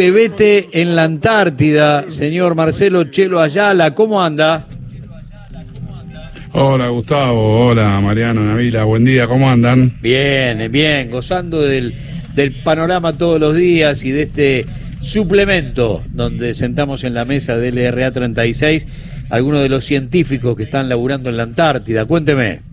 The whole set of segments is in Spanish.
Vete en la Antártida, señor Marcelo Chelo Ayala, ¿cómo anda? Hola Gustavo, hola Mariano Navila, buen día, ¿cómo andan? Bien, bien, gozando del, del panorama todos los días y de este suplemento donde sentamos en la mesa del LRA 36 algunos de los científicos que están laburando en la Antártida. Cuénteme.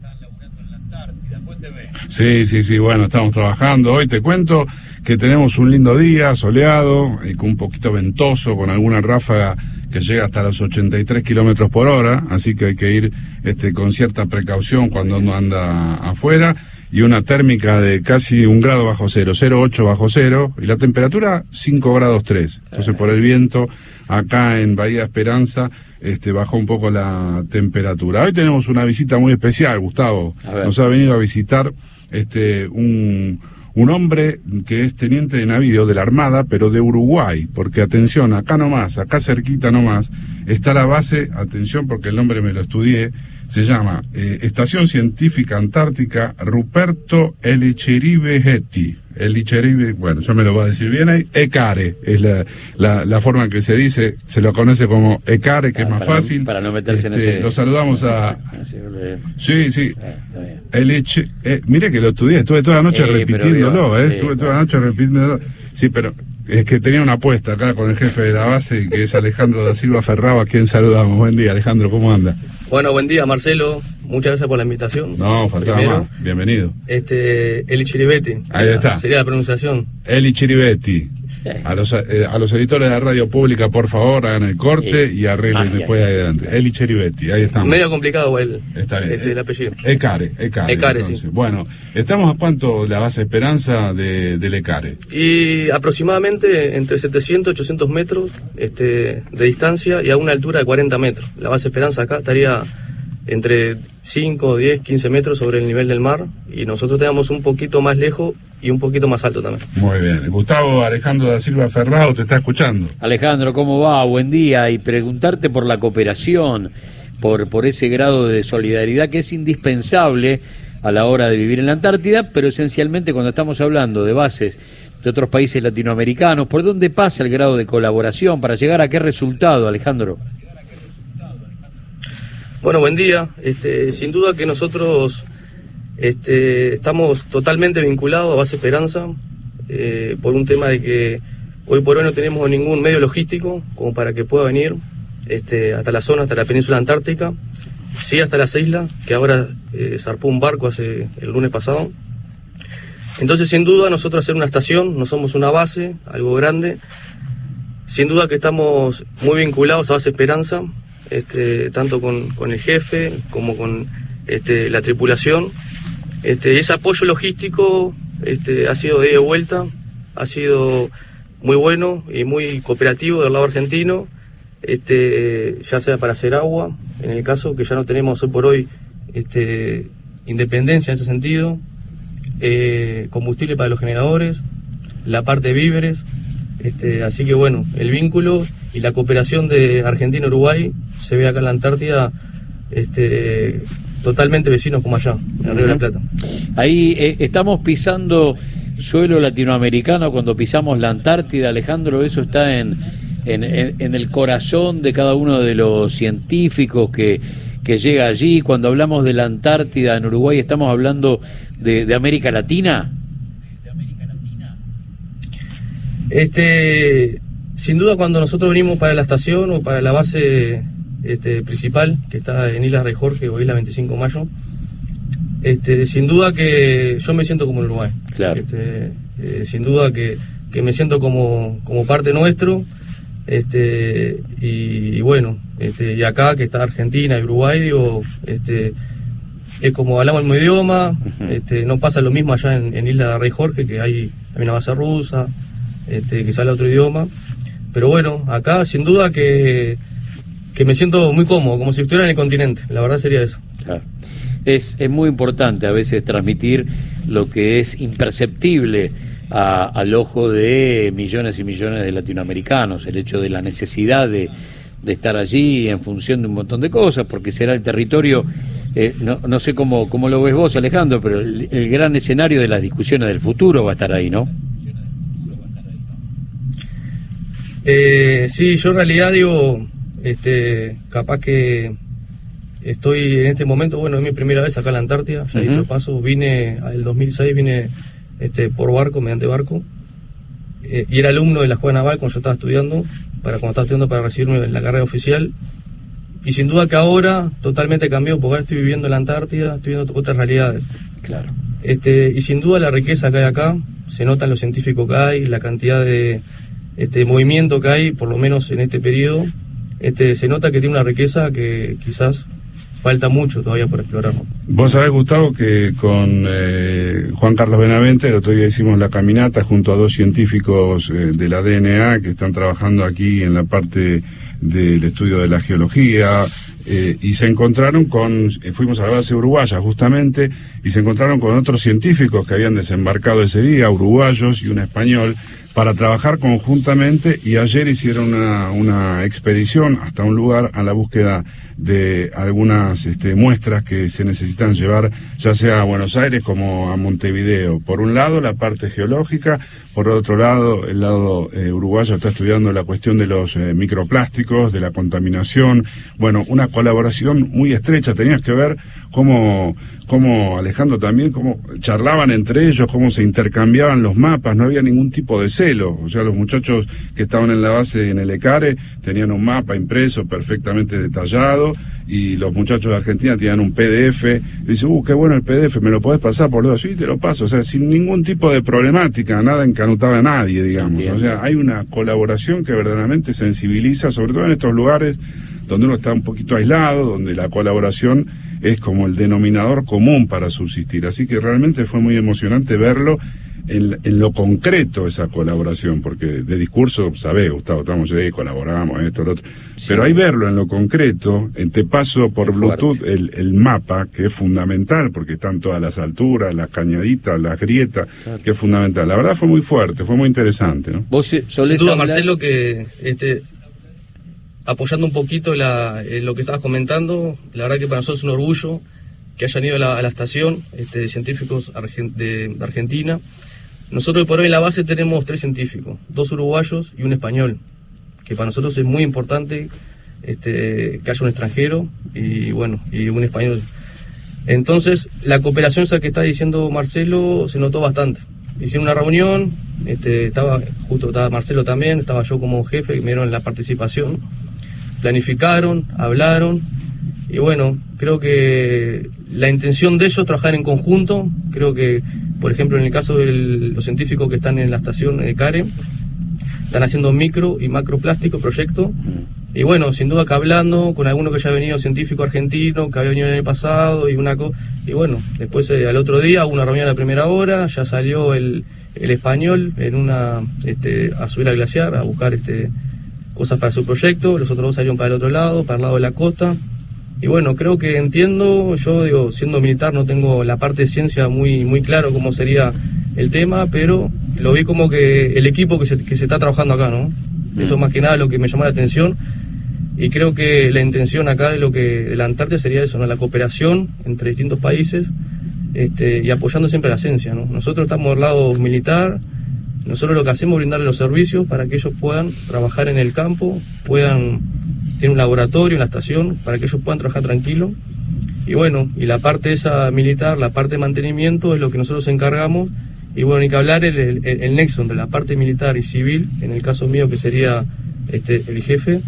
Sí, sí, sí, bueno, estamos trabajando. Hoy te cuento que tenemos un lindo día, soleado, y con un poquito ventoso, con alguna ráfaga que llega hasta los 83 kilómetros por hora, así que hay que ir este, con cierta precaución cuando uno anda afuera, y una térmica de casi un grado bajo cero, 0,8 bajo cero, y la temperatura 5 grados 3. Entonces por el viento, acá en Bahía Esperanza, este, bajó un poco la temperatura. Hoy tenemos una visita muy especial, Gustavo. Nos ha venido a visitar este, un, un hombre que es teniente de navío de la Armada, pero de Uruguay, porque atención, acá nomás, acá cerquita nomás, está la base, atención porque el nombre me lo estudié, se llama eh, Estación Científica Antártica Ruperto Elicheribe Getty. Elicheribe, bueno, yo me lo voy a decir bien ahí, ECARE, es la, la, la, forma en que se dice, se lo conoce como ECARE, que es más fácil. Para no meterse en este, ese... Lo saludamos a... Sí, sí. Eliche, eh, mire que lo estudié, estuve toda la noche pero repitiéndolo, digo, eh, estuve toda la noche repitiéndolo. Sí, pero es que tenía una apuesta acá con el jefe de la base, que es Alejandro da Silva Ferraba, a quien saludamos. Buen día, Alejandro, ¿cómo anda? Bueno, buen día, Marcelo. Muchas gracias por la invitación. No, faltaba Primero, más. Bienvenido. Este, Eli Chiribeti. Ahí está. Sería la pronunciación. Eli Chiribetti. A los, eh, a los editores de la radio pública, por favor, hagan el corte y arreglen después adelante. Eli Chiribetti, ahí estamos. Medio complicado el, Está bien. este, el apellido. Ecare, Ecare. Ecare, entonces. sí. Bueno, ¿estamos a cuánto la base Esperanza de, del Ecare? Y aproximadamente entre 700 y 800 metros este, de distancia y a una altura de 40 metros. La base Esperanza acá estaría entre 5, 10, 15 metros sobre el nivel del mar y nosotros tenemos un poquito más lejos y un poquito más alto también. Muy bien. Gustavo Alejandro da Silva Ferrao te está escuchando. Alejandro, ¿cómo va? Buen día. Y preguntarte por la cooperación, por, por ese grado de solidaridad que es indispensable a la hora de vivir en la Antártida, pero esencialmente cuando estamos hablando de bases de otros países latinoamericanos, ¿por dónde pasa el grado de colaboración para llegar a qué resultado, Alejandro? Bueno, buen día. Este, sin duda que nosotros este, estamos totalmente vinculados a Base Esperanza eh, por un tema de que hoy por hoy no tenemos ningún medio logístico como para que pueda venir este, hasta la zona, hasta la península antártica, sí hasta las islas, que ahora eh, zarpó un barco hace el lunes pasado. Entonces, sin duda, nosotros hacer una estación, no somos una base, algo grande. Sin duda que estamos muy vinculados a Base Esperanza, este, tanto con, el jefe como con la tripulación. Este, ese apoyo logístico este, ha sido de ida y vuelta, ha sido muy bueno y muy cooperativo del lado argentino, este, ya sea para hacer agua, en el caso que ya no tenemos hoy por hoy este, independencia en ese sentido, eh, combustible para los generadores, la parte de víveres, así que bueno, el vínculo y la cooperación de Argentina-Uruguay se ve acá en la Antártida totalmente vecinos como allá, en el Río de la Plata. Ahí eh, estamos pisando suelo latinoamericano cuando pisamos la Antártida, Alejandro, eso está en, en, en- en el corazón de cada uno de los científicos que, que llega allí. Cuando hablamos de la Antártida en Uruguay, estamos hablando de, de América Latina. Este, sin duda cuando nosotros venimos para la estación o para la base este, principal, que está en Isla Rey Jorge o Isla 25 de Mayo, este, sin duda que yo me siento como Uruguay. Claro. Este, eh, sin duda que, que me siento como, como parte nuestro. Este, y, y bueno, este, y acá que está Argentina y Uruguay, digo, este, es como hablamos el mismo idioma, este, no pasa lo mismo allá en, en Isla Rey Jorge, que hay, hay una base rusa, este, que sale otro idioma. Pero bueno, acá sin duda que, que me siento muy cómodo, como si estuviera en el continente, la verdad sería eso. Claro. Es, es muy importante a veces transmitir lo que es imperceptible a- al ojo de millones y millones de latinoamericanos, el hecho de la necesidad de, de estar allí en función de un montón de cosas, porque será el territorio, eh, no, no sé cómo, cómo lo ves vos Alejandro, pero el, el gran escenario de las discusiones del futuro va a estar ahí, ¿no? Eh, sí, yo en realidad digo, este, capaz que estoy en este momento, bueno, es mi primera vez acá en la Antártida, ya he paso, vine, el 2006 vine este, por barco, mediante barco, eh, y era alumno de la Escuela Naval cuando yo estaba estudiando, para cuando estaba estudiando para recibirme en la carrera oficial, y sin duda que ahora totalmente cambió, porque ahora estoy viviendo en la Antártida, estoy viendo otras realidades. Claro. Este, y sin duda la riqueza que hay acá, se nota en lo científico que hay, la cantidad de este, movimiento que hay, por lo menos en este periodo, este, se nota que tiene una riqueza que quizás falta mucho todavía por explorar. Vos sabés, Gustavo, que con eh, Juan Carlos Benavente el otro día hicimos la caminata junto a dos científicos eh, de la DNA que están trabajando aquí en la parte del estudio de la geología, eh, y se encontraron con, fuimos a la base uruguaya justamente, y se encontraron con otros científicos que habían desembarcado ese día, uruguayos y un español, para trabajar conjuntamente y ayer hicieron una, una expedición hasta un lugar a la búsqueda de algunas este, muestras que se necesitan llevar ya sea a Buenos Aires como a Montevideo. Por un lado la parte geológica, por otro lado el lado eh, uruguayo está estudiando la cuestión de los eh, microplásticos, de la contaminación, bueno, una colaboración muy estrecha, tenías que ver cómo, cómo Alejandro también, cómo charlaban entre ellos, cómo se intercambiaban los mapas, no había ningún tipo de celo, o sea, los muchachos que estaban en la base en el ECARE tenían un mapa impreso perfectamente detallado, y los muchachos de Argentina tenían un PDF, y dice, uh, qué bueno el PDF, ¿me lo podés pasar por lo Sí, te lo paso, o sea, sin ningún tipo de problemática, nada encanutaba a nadie, digamos. O sea, hay una colaboración que verdaderamente sensibiliza, sobre todo en estos lugares donde uno está un poquito aislado, donde la colaboración es como el denominador común para subsistir. Así que realmente fue muy emocionante verlo en, lo concreto esa colaboración, porque de discurso, sabés, Gustavo, estamos ahí, colaboramos, esto, lo otro. Pero hay verlo en lo concreto, en te paso por Bluetooth el, mapa, que es fundamental, porque están todas las alturas, las cañaditas, las grietas, que es fundamental. La verdad fue muy fuerte, fue muy interesante, ¿no? Vos Sin duda, Marcelo, que este, apoyando un poquito la, eh, lo que estabas comentando, la verdad que para nosotros es un orgullo que hayan ido a la, estación este, de científicos de Argentina nosotros por hoy en la base tenemos tres científicos, dos uruguayos y un español, que para nosotros es muy importante este, que haya un extranjero y bueno, y un español. Entonces, la cooperación esa que está diciendo Marcelo se notó bastante. Hicieron una reunión, este, estaba, justo estaba Marcelo también, estaba yo como jefe, me dieron la participación, planificaron, hablaron, y bueno, creo que la intención de ellos trabajar en conjunto, creo que, por ejemplo, en el caso de los científicos que están en la estación de CARE, están haciendo micro y macroplástico proyecto. Y bueno, sin duda que hablando con alguno que ya ha venido científico argentino, que había venido en el pasado, y una y bueno, después eh, al otro día hubo una reunión a la primera hora, ya salió el, el español en una este, a subir al glaciar, a buscar este cosas para su proyecto, los otros dos salieron para el otro lado, para el lado de la costa, y bueno, creo que entiendo, yo digo, siendo militar no tengo la parte de ciencia muy, muy claro cómo sería el tema, pero lo vi como que el equipo que se, que se está trabajando acá, ¿no? Mm. Eso más que nada lo que me llamó la atención y creo que la intención acá de lo que de la Antártida sería eso, ¿no? La cooperación entre distintos países este, y apoyando siempre la ciencia, ¿no? Nosotros estamos del lado militar, nosotros lo que hacemos es brindarle los servicios para que ellos puedan trabajar en el campo, puedan tiene un laboratorio en la estación para que ellos puedan trabajar tranquilo. Y bueno, y la parte esa militar, la parte de mantenimiento es lo que nosotros encargamos. Y bueno, hay que hablar el, el, nexo entre la parte militar y civil, en el caso mío que sería este, el jefe,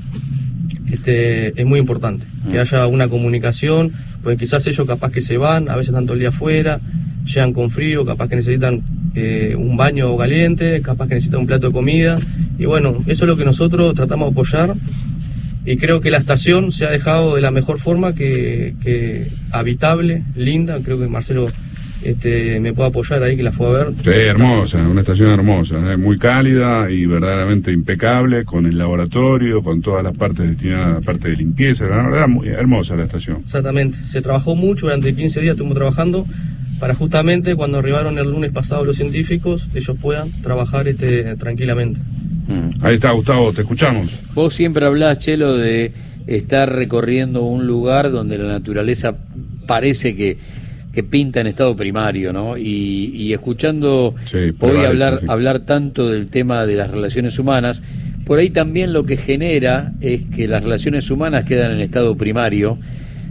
este, es muy importante. Que mm. haya una comunicación, pues quizás ellos capaz que se van, a veces todo el día afuera, llegan con frío, capaz que necesitan eh, un baño caliente, capaz que necesitan un plato de comida. Y bueno, eso es lo que nosotros tratamos de apoyar y creo que la estación se ha dejado de la mejor forma que, habitable, linda, creo que Marcelo este, me puede apoyar ahí que la fue a ver. Sí, hermosa, una estación hermosa, ¿eh? muy cálida y verdaderamente impecable, con el laboratorio, con todas las partes destinadas a la parte de limpieza, la verdad, muy hermosa la estación. Exactamente, se trabajó mucho, durante 15 días estuvimos trabajando para justamente cuando arribaron el lunes pasado los científicos, ellos puedan trabajar este, tranquilamente. Mm. Ahí está, Gustavo, te escuchamos. Vos siempre hablás, Chelo, de estar recorriendo un lugar donde la naturaleza parece que, que pinta en estado primario, ¿no? Y, escuchando hoy hablar, hablar tanto del tema de las relaciones humanas, por ahí también lo que genera es que las relaciones humanas quedan en estado primario,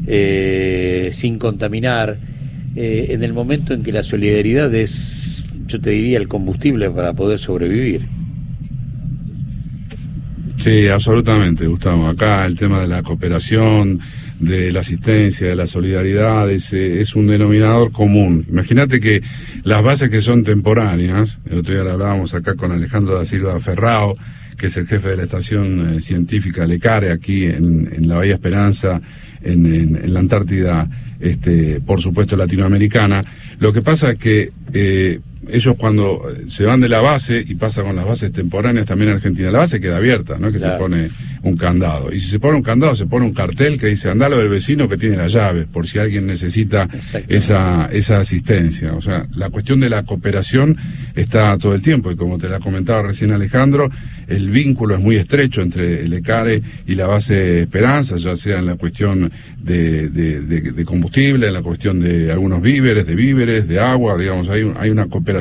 eh, sin contaminar, eh, en el momento en que la solidaridad es, yo te diría, el combustible para poder sobrevivir. Sí, absolutamente, Gustavo. Acá el tema de la cooperación, de la asistencia, de la solidaridad, es, es un denominador común. Imagínate que las bases que son temporáneas, el otro día lo hablábamos acá con Alejandro da Silva Ferrao, que es el jefe de la estación eh, científica Lecare aquí en, la Bahía Esperanza, en, en, la Antártida, este, por supuesto latinoamericana. Lo que pasa es que eh, ellos cuando se van de la base y pasa con las bases temporáneas también en Argentina, la base queda abierta, no es que se pone un candado. Y si se pone un candado, se pone un cartel que dice andalo del vecino que tiene la llave, por si alguien necesita esa, esa asistencia. O sea, la cuestión de la cooperación está todo el tiempo, y como te la comentaba recién Alejandro, el vínculo es muy estrecho entre el ECARE y la base Esperanza, ya sea en la cuestión de, de, de, combustible, en la cuestión de algunos víveres, de víveres, de agua, digamos, hay, hay una cooperación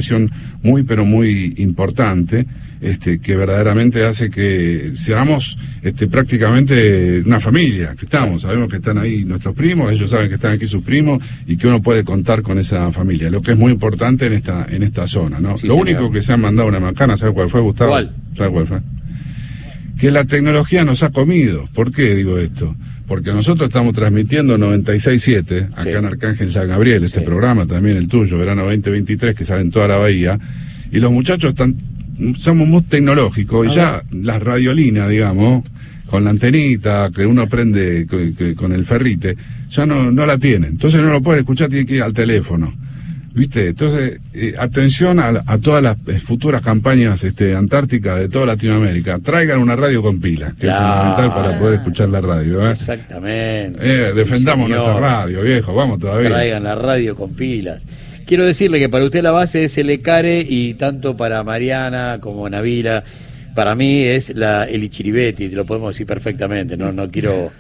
muy, pero muy importante, este, que verdaderamente hace que seamos este, prácticamente una familia, que estamos, sabemos que están ahí nuestros primos, ellos saben que están aquí sus primos y que uno puede contar con esa familia, lo que es muy importante en esta, en esta zona, ¿no? lo único que se han mandado una macana, ¿sabes cuál fue, Gustavo? ¿Cuál? ¿Sabes cuál fue? Que la tecnología nos ha comido. ¿Por qué digo esto? Porque nosotros estamos transmitiendo 96.7 acá en Arcángel San Gabriel, este programa también el tuyo, verano 2023, que sale en toda la bahía, y los muchachos están, somos muy tecnológicos, y ya las radiolinas, digamos, con la antenita que uno prende con, el ferrite, ya no, no la tienen. Entonces no lo puede escuchar, tiene que ir al teléfono. ¿Viste? Entonces, eh, atención a, todas las eh, futuras campañas este, antárticas de toda Latinoamérica. Traigan una radio con pila, que es fundamental para poder escuchar la radio. ¿eh? Exactamente. defendamos nuestra radio, viejo, vamos todavía. Traigan la radio con pilas. Quiero decirle que para usted la base es el ECARE y tanto para Mariana como Navila, para mí es la, el Ichiribetti, lo podemos decir perfectamente, no, no quiero...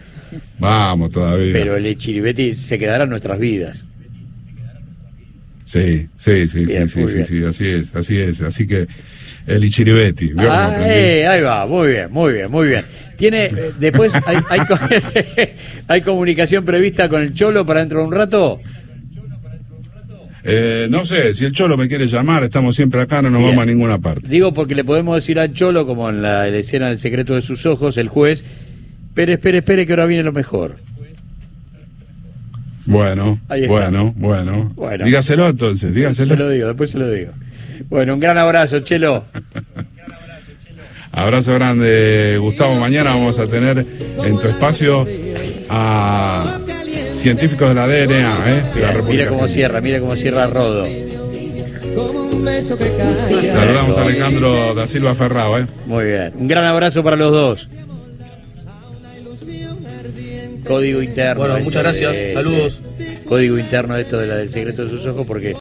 Vamos todavía. Pero el Ichiribetti se quedará en nuestras vidas. Sí, sí, sí, sí, sí, sí, así es, así es. Así que el Ichiribetti. Ah, eh, ahí va, muy bien, muy bien, muy bien. Tiene, eh, después hay, hay, hay, comunicación prevista con el Cholo para dentro de un rato. Eh, no sé, si el Cholo me quiere llamar, estamos siempre acá, no nos vamos a ninguna parte. Digo porque le podemos decir al Cholo, como en la, la escena del secreto de sus ojos, el juez, espere, espere, espere, que ahora viene lo mejor. Bueno, bueno, bueno, bueno. Dígaselo entonces, dígaselo. Se lo digo, después se lo digo. Bueno, un gran abrazo, Chelo. abrazo grande, Gustavo. Mañana vamos a tener en tu espacio a científicos de la DNA, ¿eh? mira cómo cierra, mira cómo cierra Rodo. Saludamos a Alejandro da Silva Ferrao, ¿eh? Muy bien. Un gran abrazo para los dos código interno. Bueno, muchas gracias. Saludos. Código interno esto de la del secreto de sus ojos porque